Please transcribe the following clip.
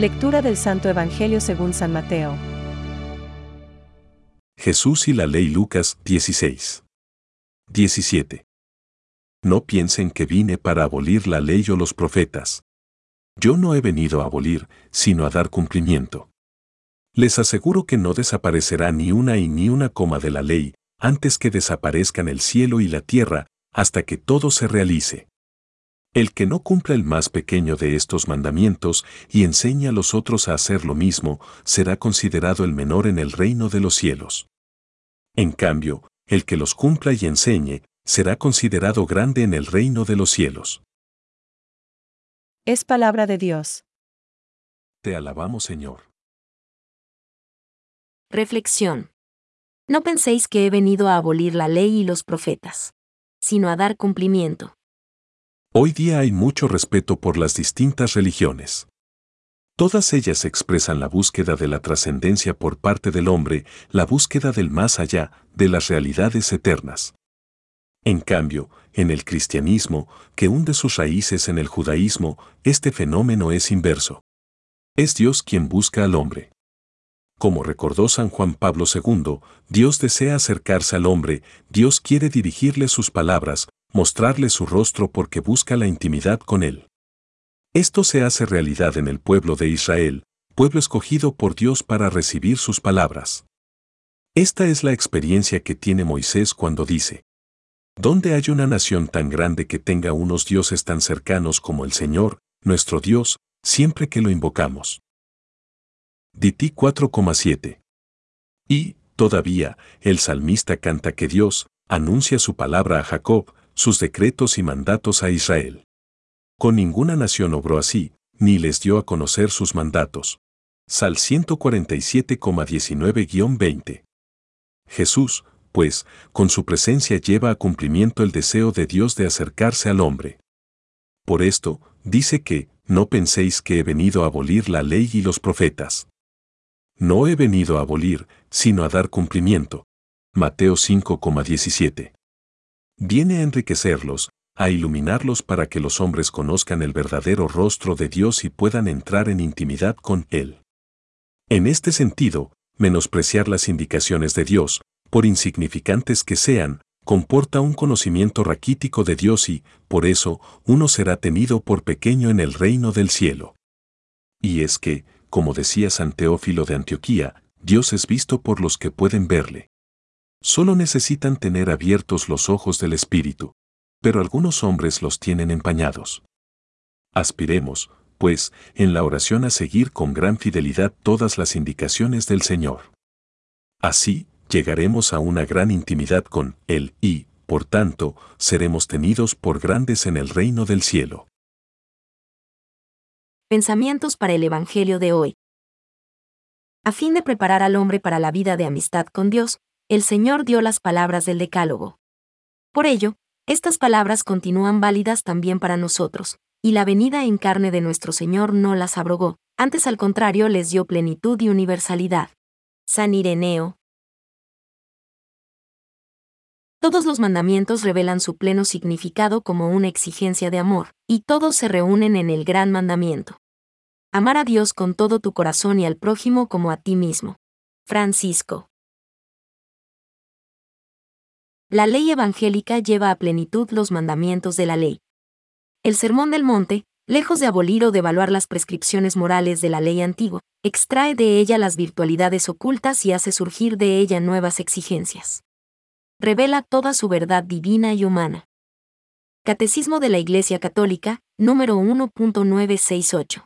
Lectura del Santo Evangelio según San Mateo. Jesús y la ley Lucas 16. 17. No piensen que vine para abolir la ley o los profetas. Yo no he venido a abolir, sino a dar cumplimiento. Les aseguro que no desaparecerá ni una y ni una coma de la ley, antes que desaparezcan el cielo y la tierra, hasta que todo se realice. El que no cumpla el más pequeño de estos mandamientos y enseña a los otros a hacer lo mismo, será considerado el menor en el reino de los cielos. En cambio, el que los cumpla y enseñe, será considerado grande en el reino de los cielos. Es palabra de Dios. Te alabamos, Señor. Reflexión. No penséis que he venido a abolir la ley y los profetas, sino a dar cumplimiento. Hoy día hay mucho respeto por las distintas religiones. Todas ellas expresan la búsqueda de la trascendencia por parte del hombre, la búsqueda del más allá, de las realidades eternas. En cambio, en el cristianismo, que hunde sus raíces en el judaísmo, este fenómeno es inverso. Es Dios quien busca al hombre. Como recordó San Juan Pablo II, Dios desea acercarse al hombre, Dios quiere dirigirle sus palabras, mostrarle su rostro porque busca la intimidad con él. Esto se hace realidad en el pueblo de Israel, pueblo escogido por Dios para recibir sus palabras. Esta es la experiencia que tiene Moisés cuando dice, ¿Dónde hay una nación tan grande que tenga unos dioses tan cercanos como el Señor, nuestro Dios, siempre que lo invocamos? DT 4,7. Y, todavía, el salmista canta que Dios anuncia su palabra a Jacob, sus decretos y mandatos a Israel. Con ninguna nación obró así, ni les dio a conocer sus mandatos. Sal 147,19-20. Jesús, pues, con su presencia lleva a cumplimiento el deseo de Dios de acercarse al hombre. Por esto, dice que, no penséis que he venido a abolir la ley y los profetas. No he venido a abolir, sino a dar cumplimiento. Mateo 5,17. Viene a enriquecerlos, a iluminarlos para que los hombres conozcan el verdadero rostro de Dios y puedan entrar en intimidad con Él. En este sentido, menospreciar las indicaciones de Dios, por insignificantes que sean, comporta un conocimiento raquítico de Dios y, por eso, uno será tenido por pequeño en el reino del cielo. Y es que, como decía San Teófilo de Antioquía, Dios es visto por los que pueden verle. Solo necesitan tener abiertos los ojos del Espíritu, pero algunos hombres los tienen empañados. Aspiremos, pues, en la oración a seguir con gran fidelidad todas las indicaciones del Señor. Así, llegaremos a una gran intimidad con Él y, por tanto, seremos tenidos por grandes en el reino del cielo. Pensamientos para el Evangelio de hoy. A fin de preparar al hombre para la vida de amistad con Dios, el Señor dio las palabras del Decálogo. Por ello, estas palabras continúan válidas también para nosotros, y la venida en carne de nuestro Señor no las abrogó, antes al contrario les dio plenitud y universalidad. San Ireneo. Todos los mandamientos revelan su pleno significado como una exigencia de amor, y todos se reúnen en el gran mandamiento. Amar a Dios con todo tu corazón y al prójimo como a ti mismo. Francisco. La ley evangélica lleva a plenitud los mandamientos de la ley. El Sermón del Monte, lejos de abolir o devaluar las prescripciones morales de la ley antigua, extrae de ella las virtualidades ocultas y hace surgir de ella nuevas exigencias revela toda su verdad divina y humana. Catecismo de la Iglesia Católica, número 1.968.